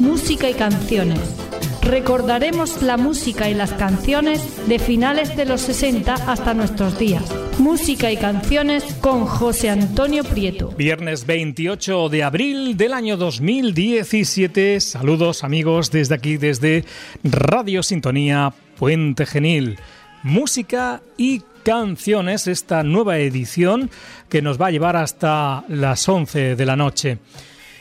Música y canciones. Recordaremos la música y las canciones de finales de los 60 hasta nuestros días. Música y canciones con José Antonio Prieto. Viernes 28 de abril del año 2017. Saludos amigos desde aquí, desde Radio Sintonía Puente Genil. Música y canciones, esta nueva edición que nos va a llevar hasta las 11 de la noche.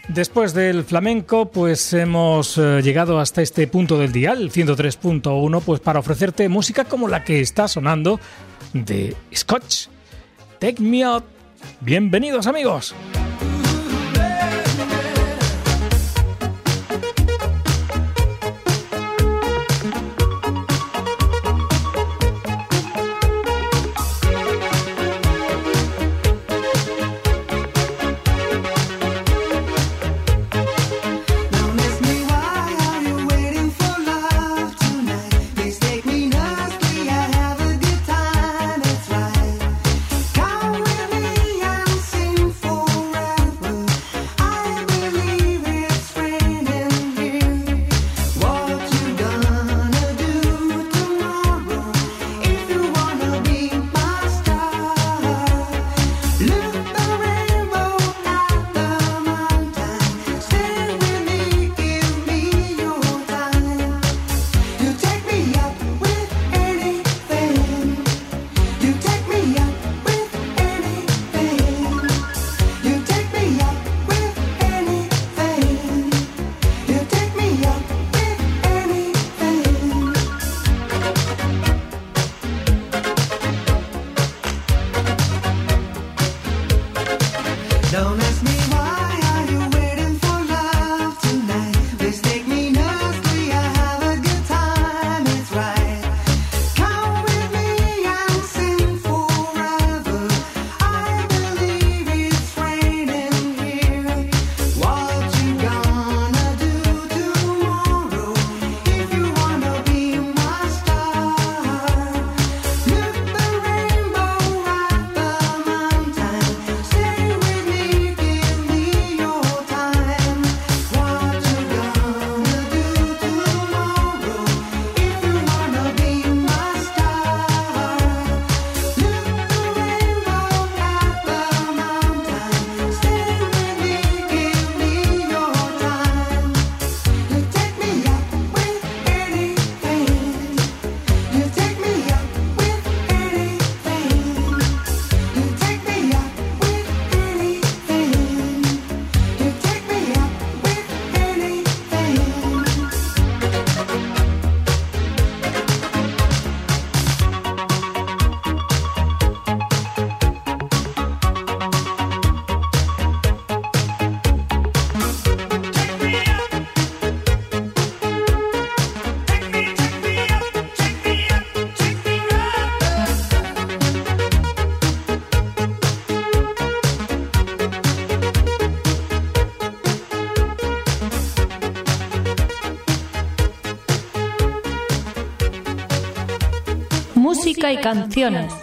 Después del flamenco, pues hemos eh, llegado hasta este punto del dial, 103.1, pues para ofrecerte música como la que está sonando de Scotch. Take me out. Bienvenidos amigos. Canciones.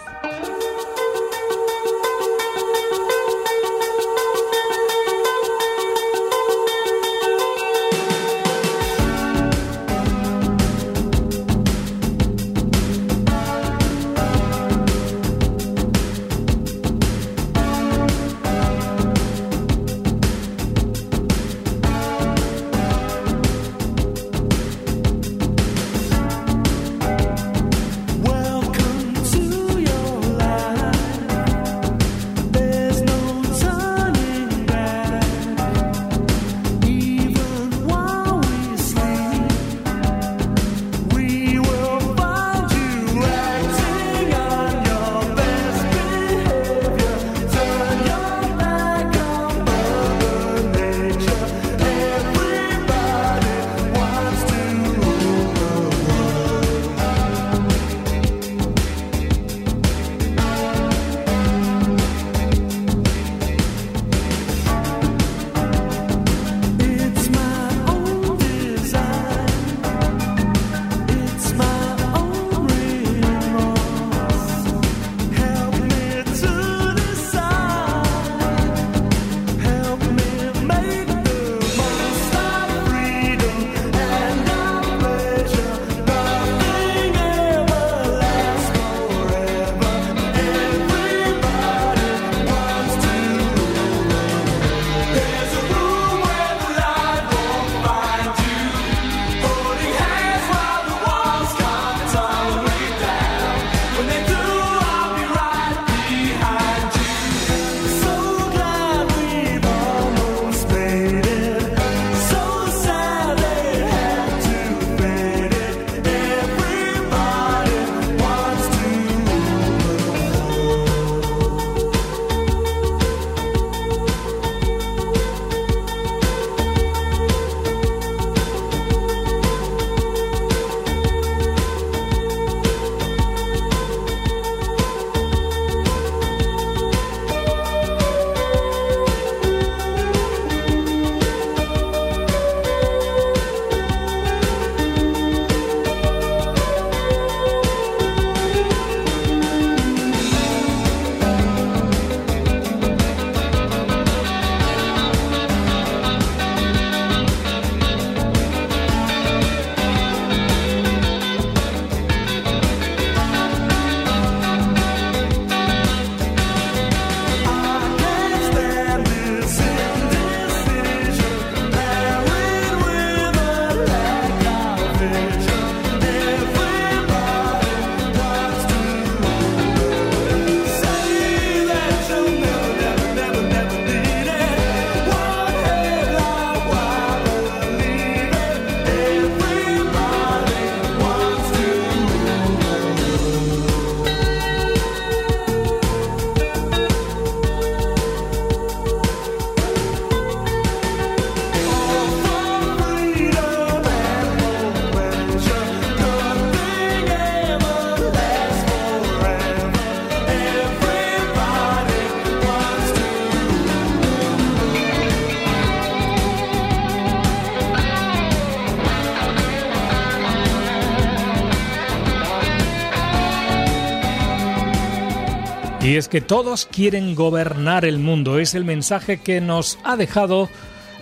Que todos quieren gobernar el mundo. Es el mensaje que nos ha dejado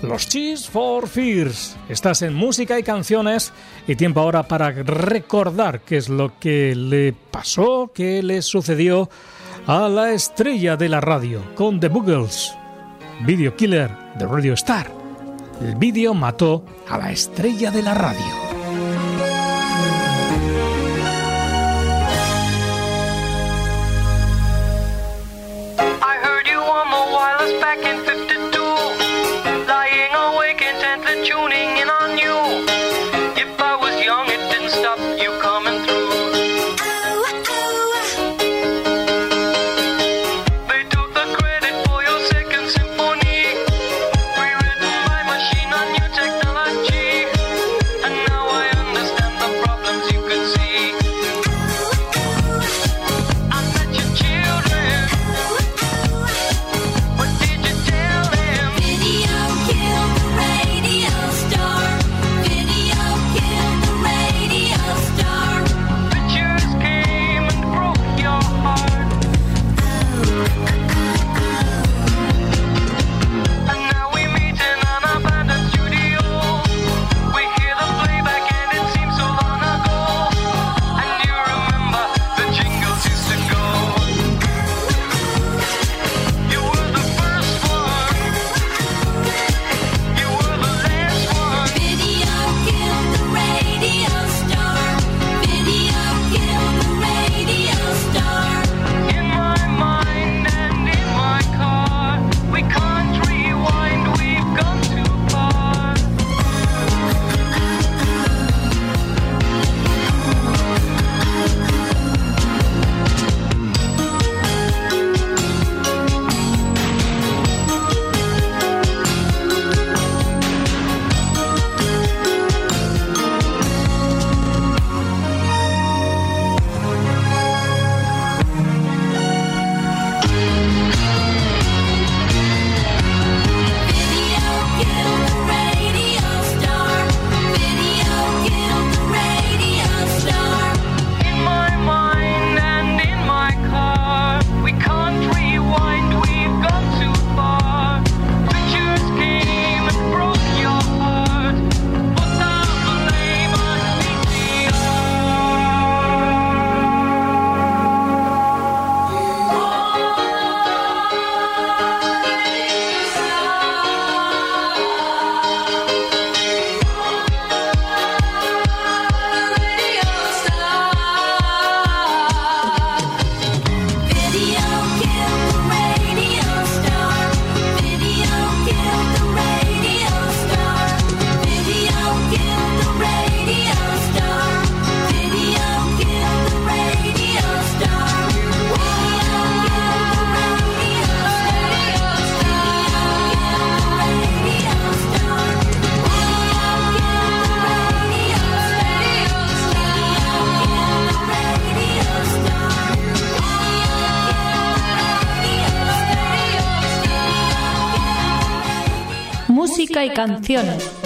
los Cheese for Fears. Estás en música y canciones y tiempo ahora para recordar qué es lo que le pasó, qué le sucedió a la estrella de la radio con The Boogles, Video Killer de Radio Star. El vídeo mató a la estrella de la radio. Canciones.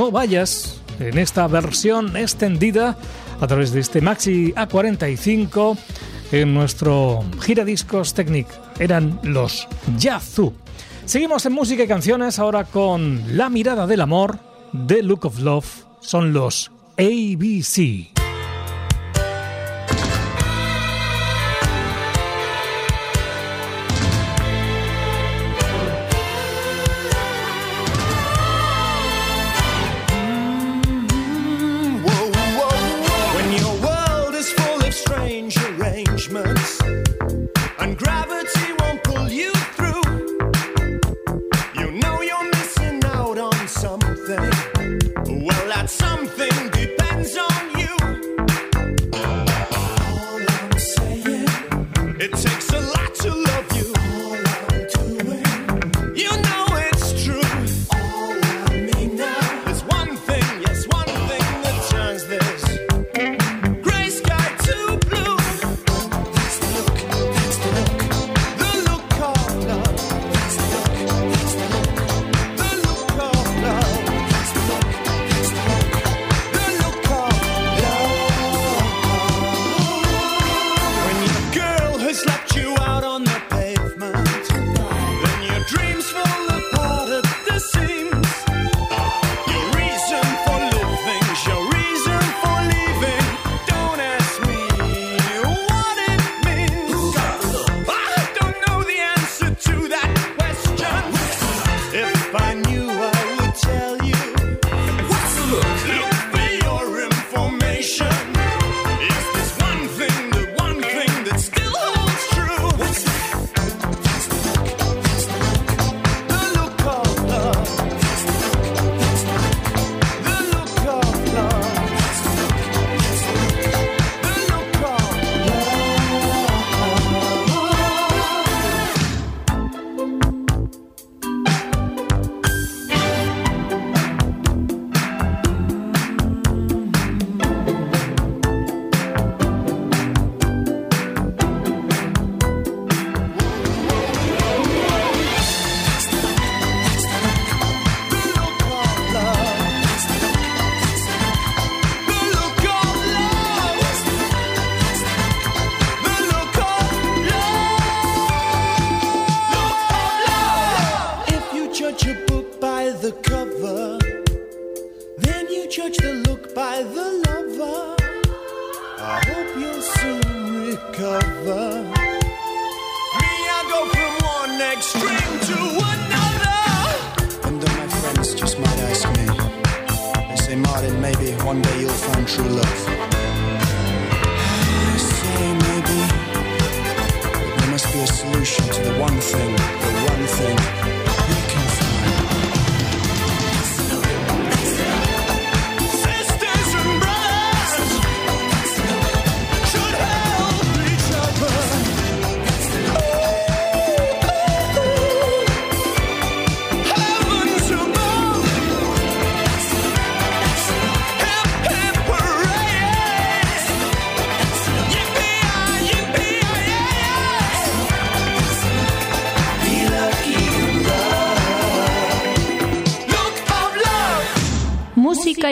No vayas, en esta versión extendida a través de este Maxi A45 en nuestro giradiscos Technic. Eran los Yazoo. Seguimos en música y canciones ahora con La mirada del amor, The Look of Love, son los ABC.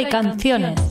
Y canciones.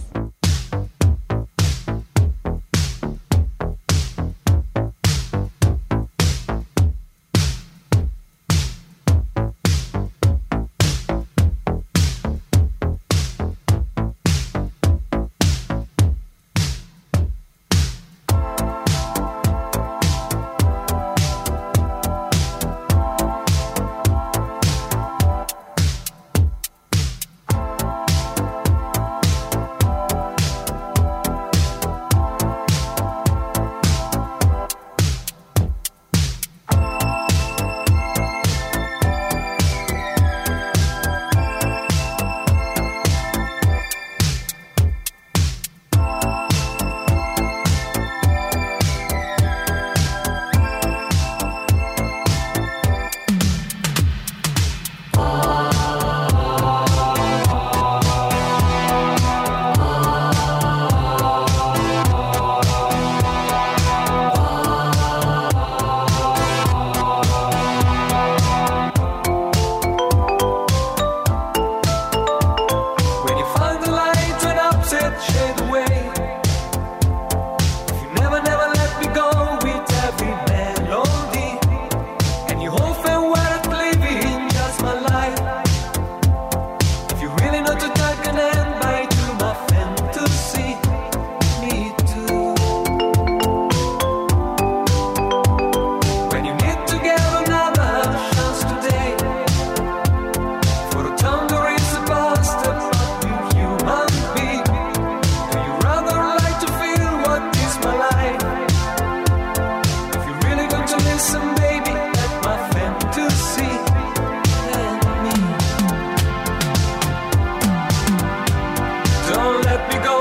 me go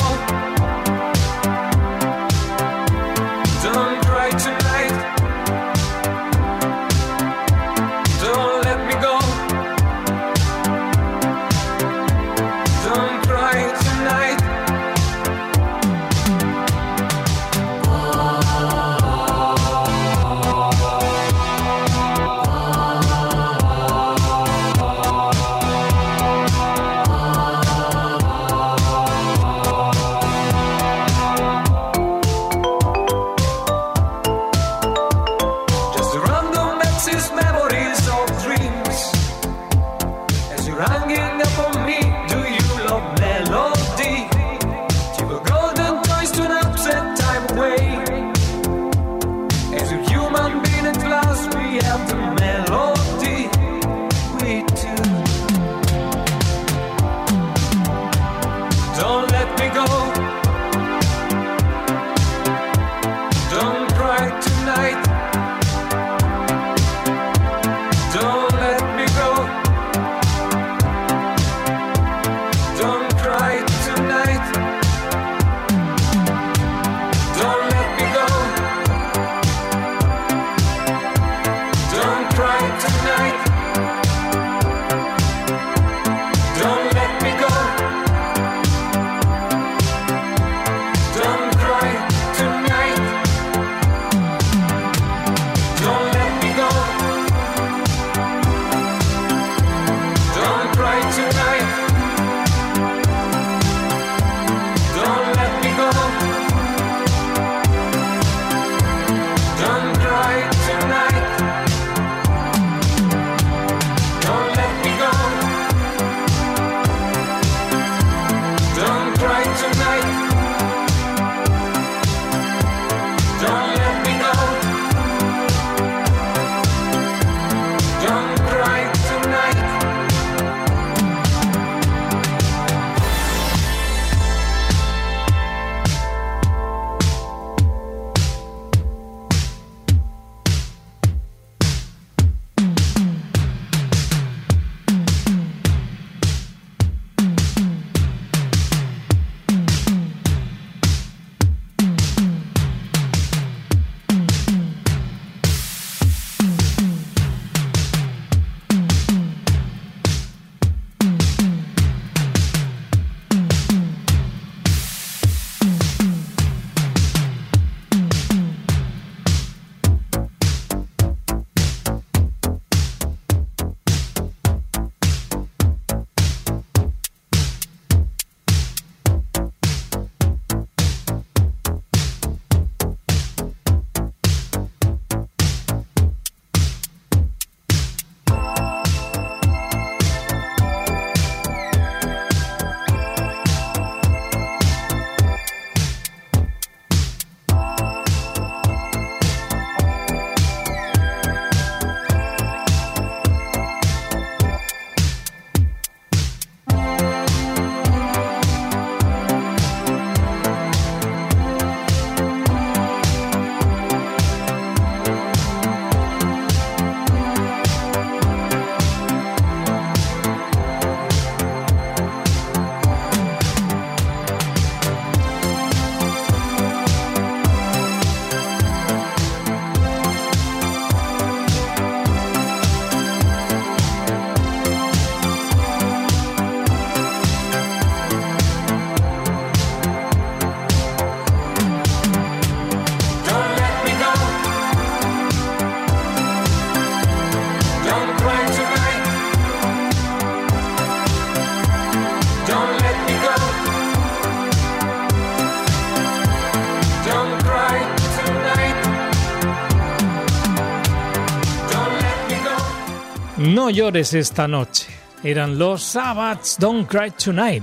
llores esta noche. Eran los Sabbats Don't Cry Tonight.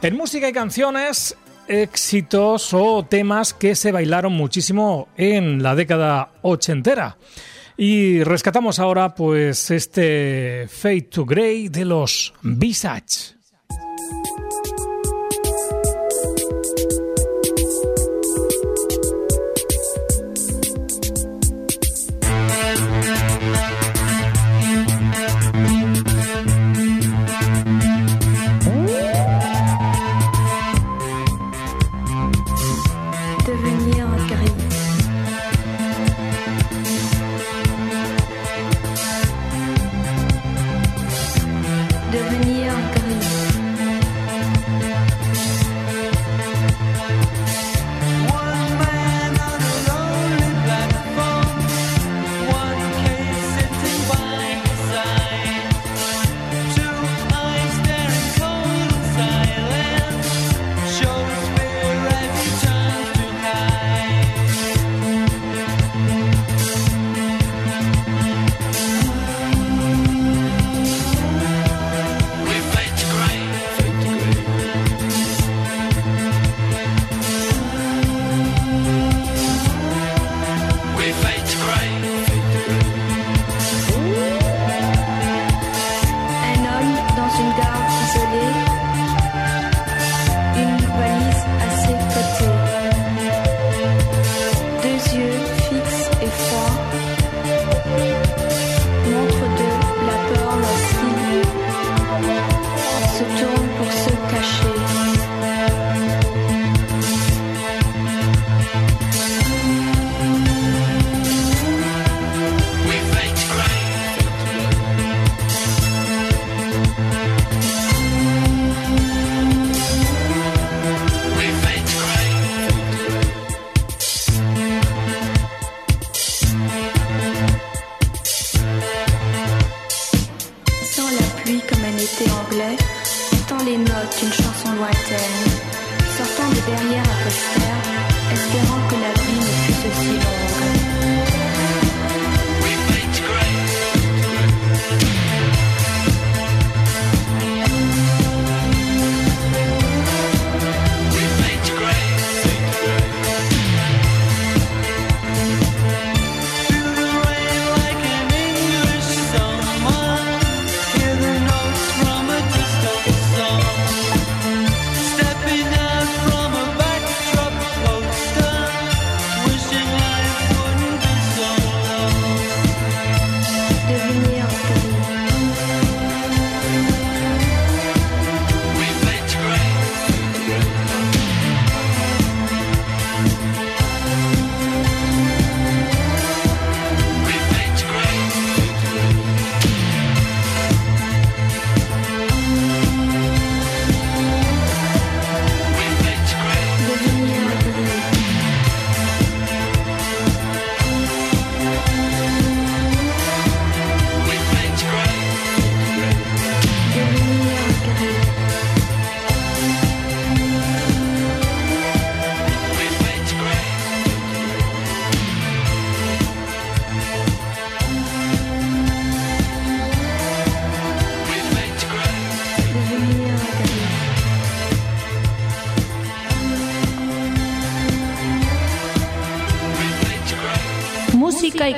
En música y canciones, éxitos o temas que se bailaron muchísimo en la década ochentera. Y rescatamos ahora pues este Fade to Grey de los Visage.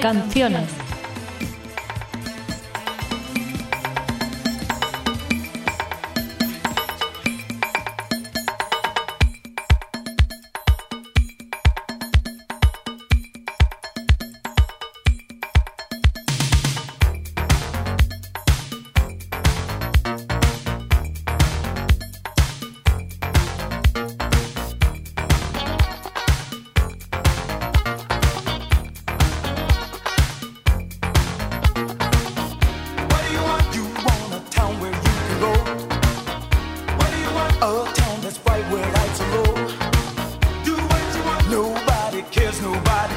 Canciones. nobody.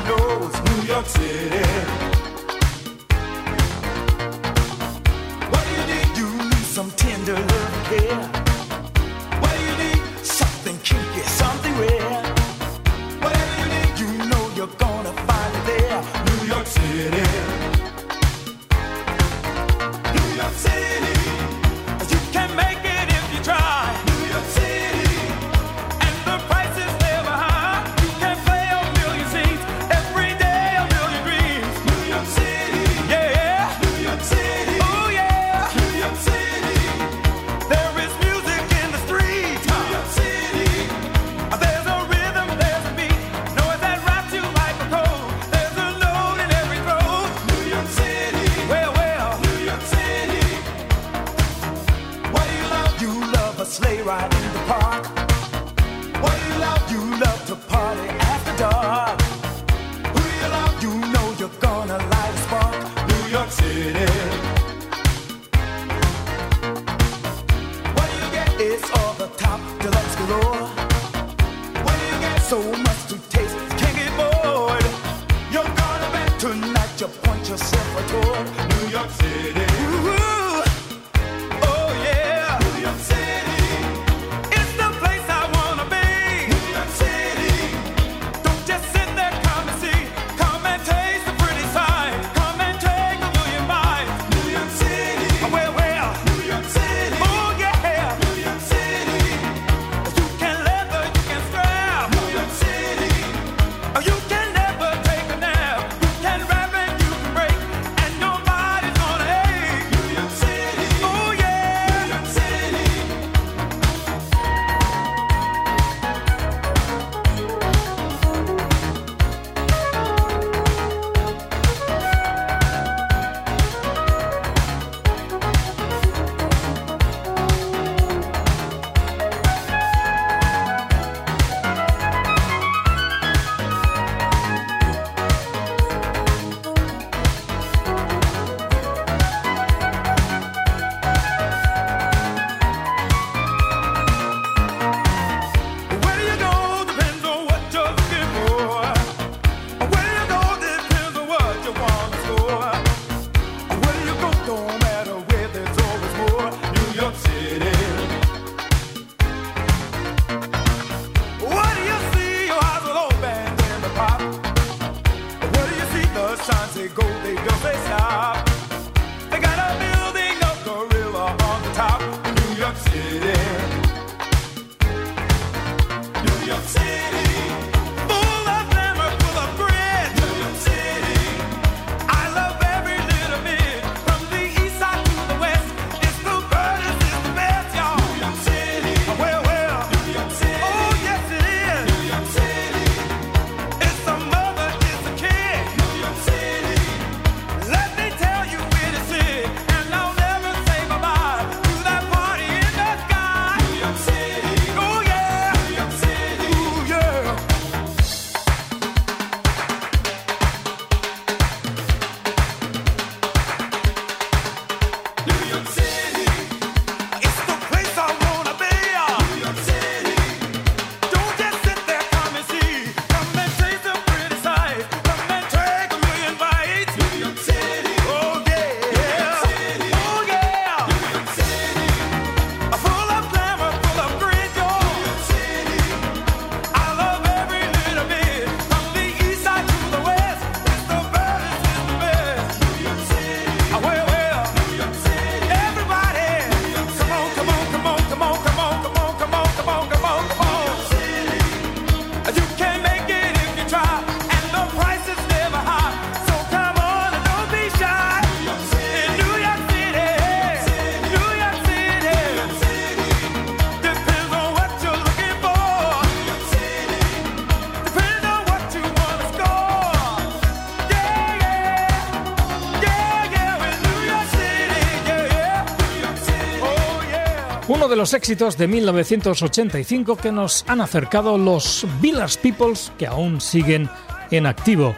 Los éxitos de 1985 que nos han acercado los Village Peoples que aún siguen en activo.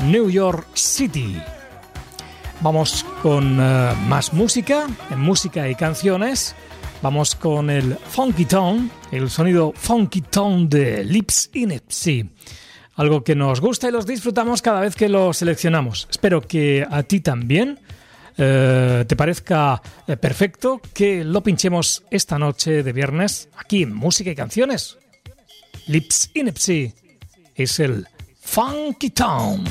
New York City. Vamos con eh, más música, en música y canciones. Vamos con el Funky Tone, el sonido Funky Tone de Lips Inepsy. Algo que nos gusta y los disfrutamos cada vez que lo seleccionamos. Espero que a ti también. Eh, te parezca eh, perfecto que lo pinchemos esta noche de viernes aquí en Música y Canciones. Lips Inepsy es el Funky Town.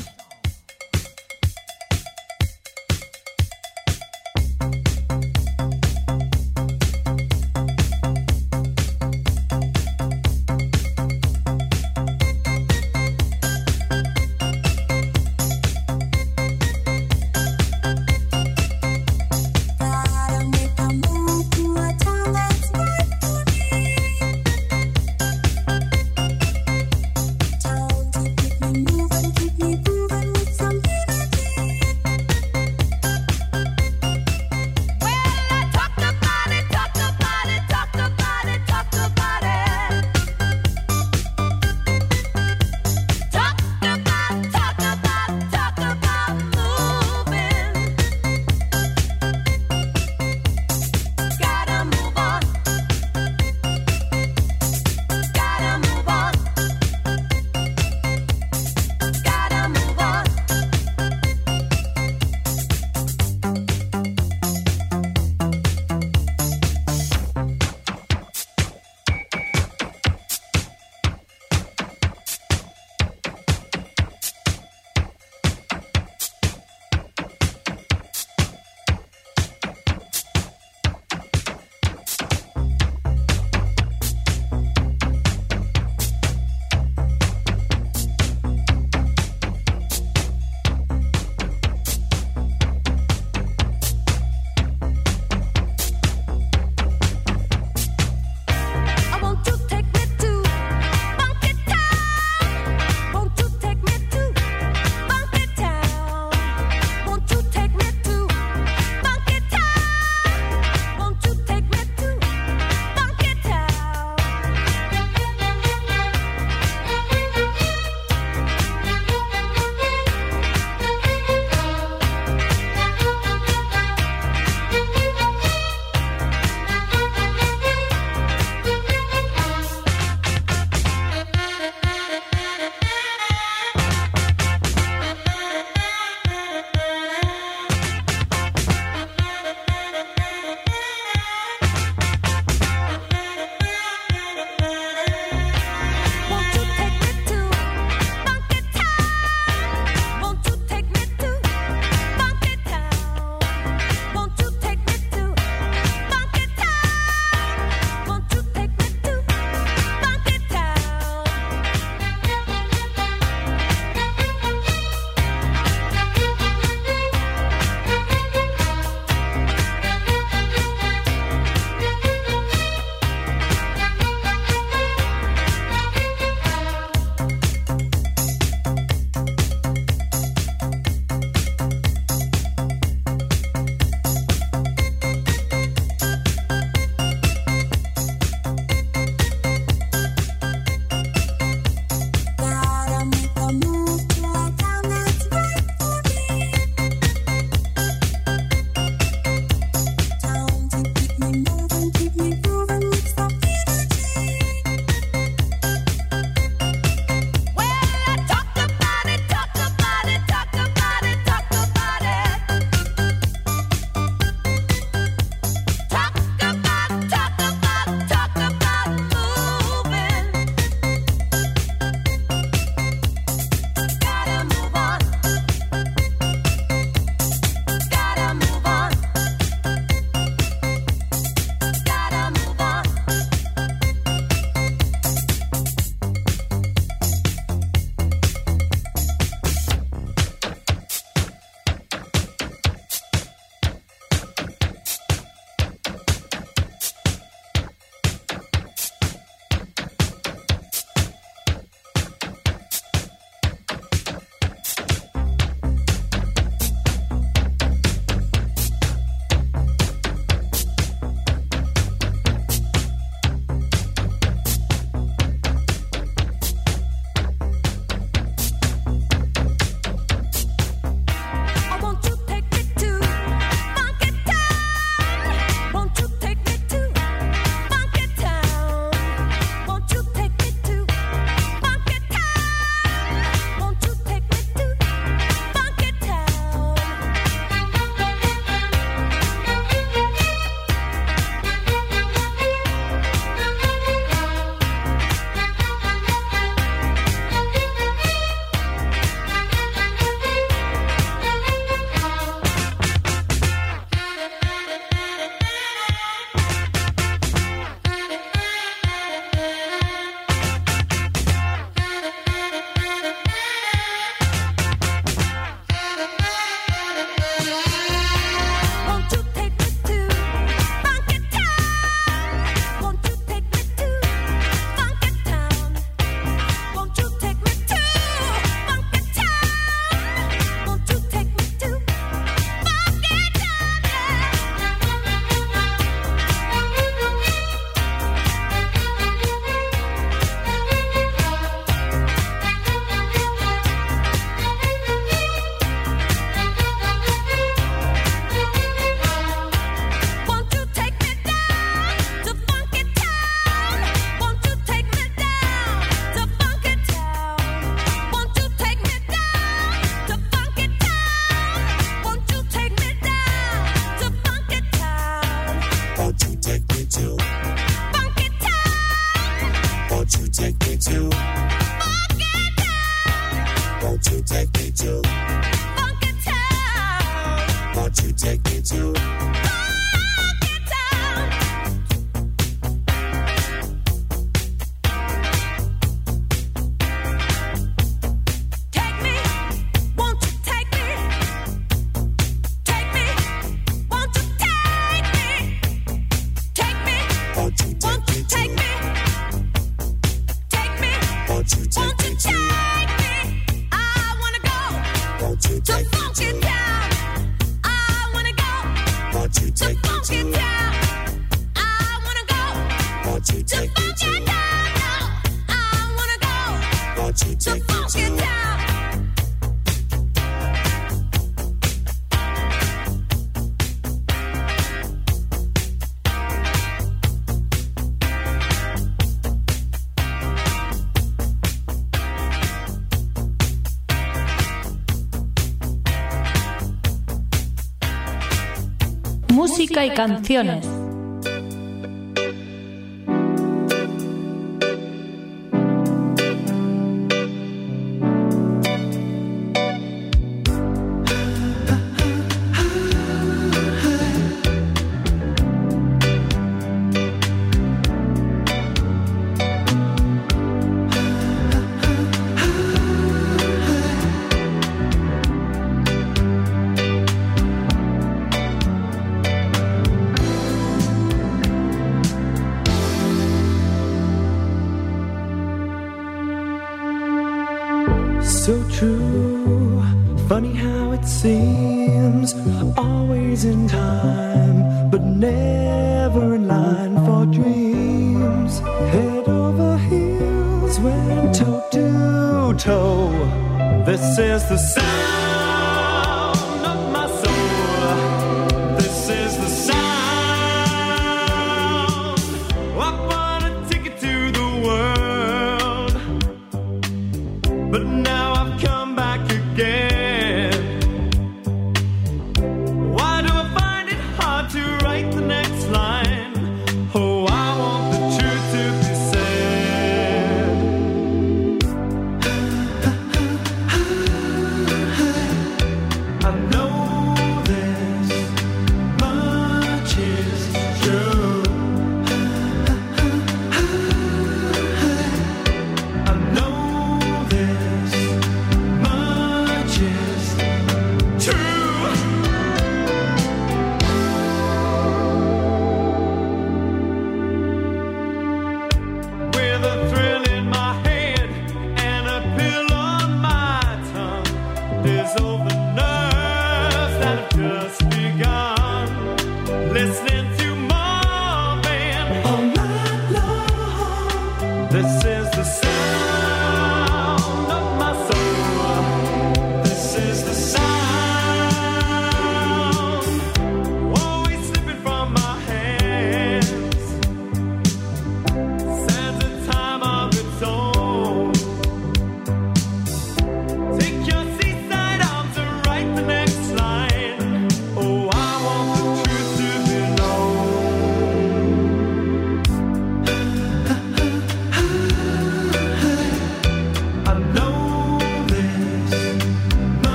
Y canciones.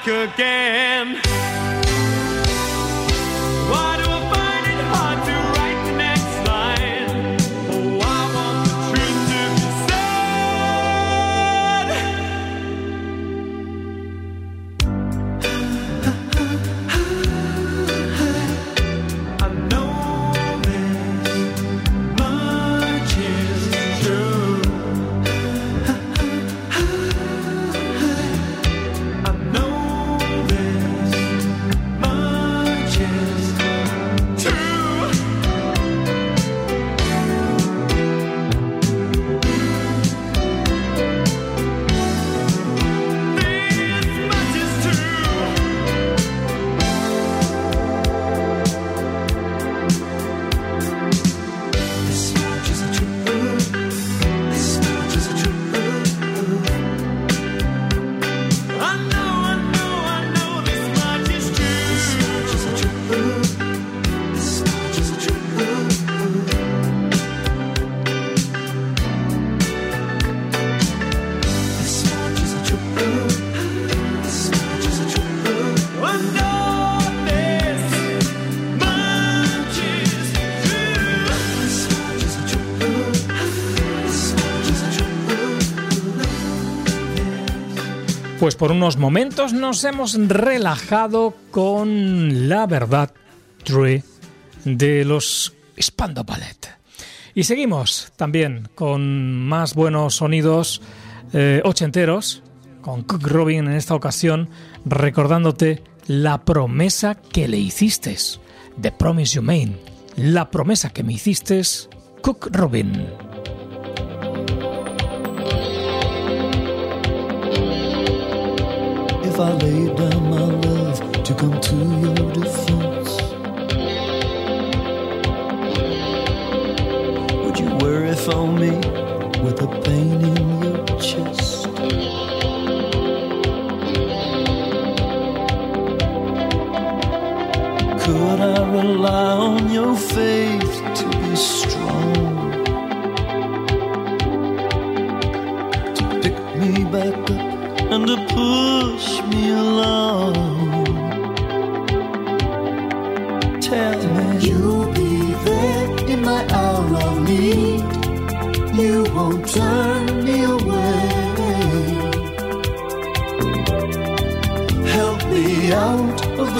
back again. Por unos momentos nos hemos relajado con la verdad true de los Spando Ballet. Y seguimos también con más buenos sonidos eh, ochenteros, con Cook Robin en esta ocasión, recordándote la promesa que le hiciste, The Promise You Made, la promesa que me hiciste, Cook Robin. I laid down my love to come to your defense? Would you worry for me with the pain in your chest? Could I rely on your faith to be strong? To pick me back up and to push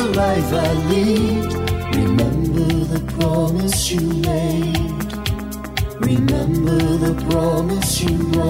the life I lead. Remember the promise you made. Remember the promise you made.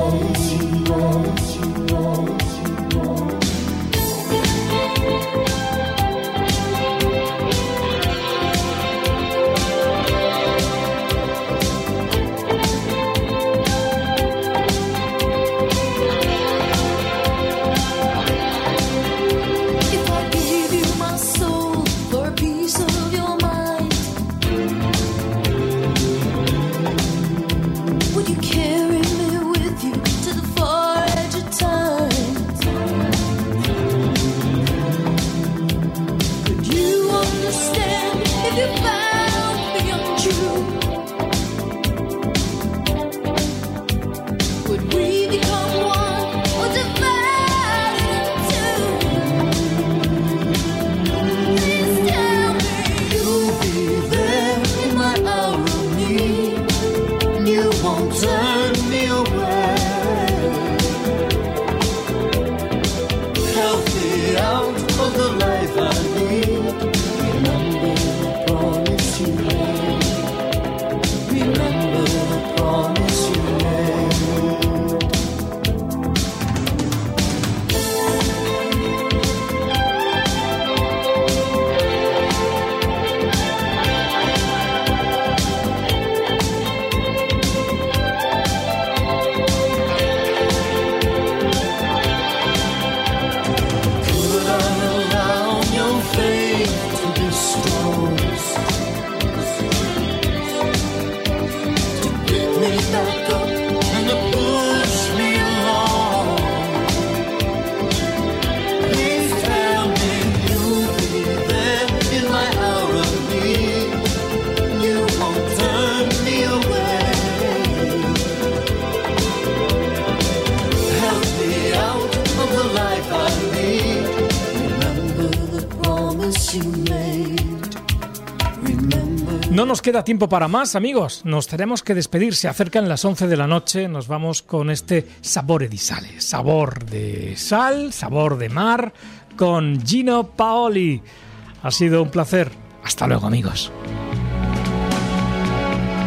Queda tiempo para más, amigos. Nos tenemos que despedir. Se acercan las 11 de la noche. Nos vamos con este sabor di sale. Sabor de sal, sabor de mar, con Gino Paoli. Ha sido un placer. Hasta luego, amigos.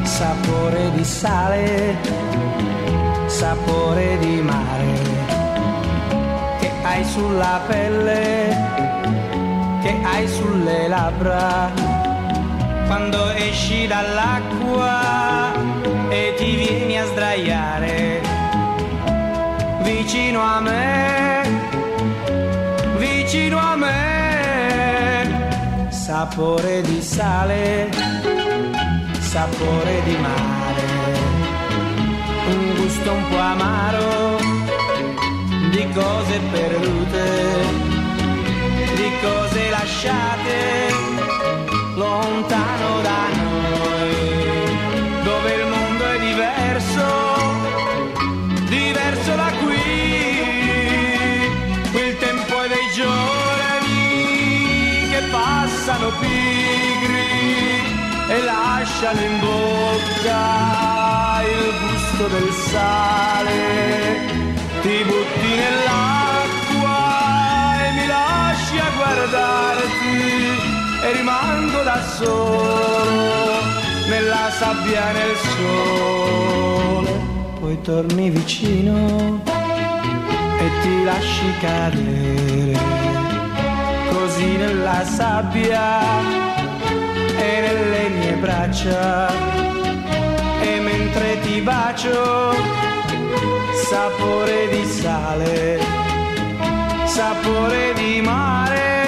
Sapore di sale, sapore di mare, che hai sulla pelle, che hai sulle labbra quando esci dall'acqua e ti vieni a sdraiare vicino a me, vicino a me, sapore di sale, sapore di mare, un gusto un po' amaro di cose perdute, di cose lasciate lontano da noi, dove il mondo è diverso, diverso da qui, qui il tempo è dei giorni che passano pigri e lasciano in bocca il gusto del sale, ti butti nell'acqua e mi lasci a guardarti solo nella sabbia e nel sole, poi torni vicino e ti lasci cadere così nella sabbia e nelle mie braccia. E mentre ti bacio sapore di sale sapore di mare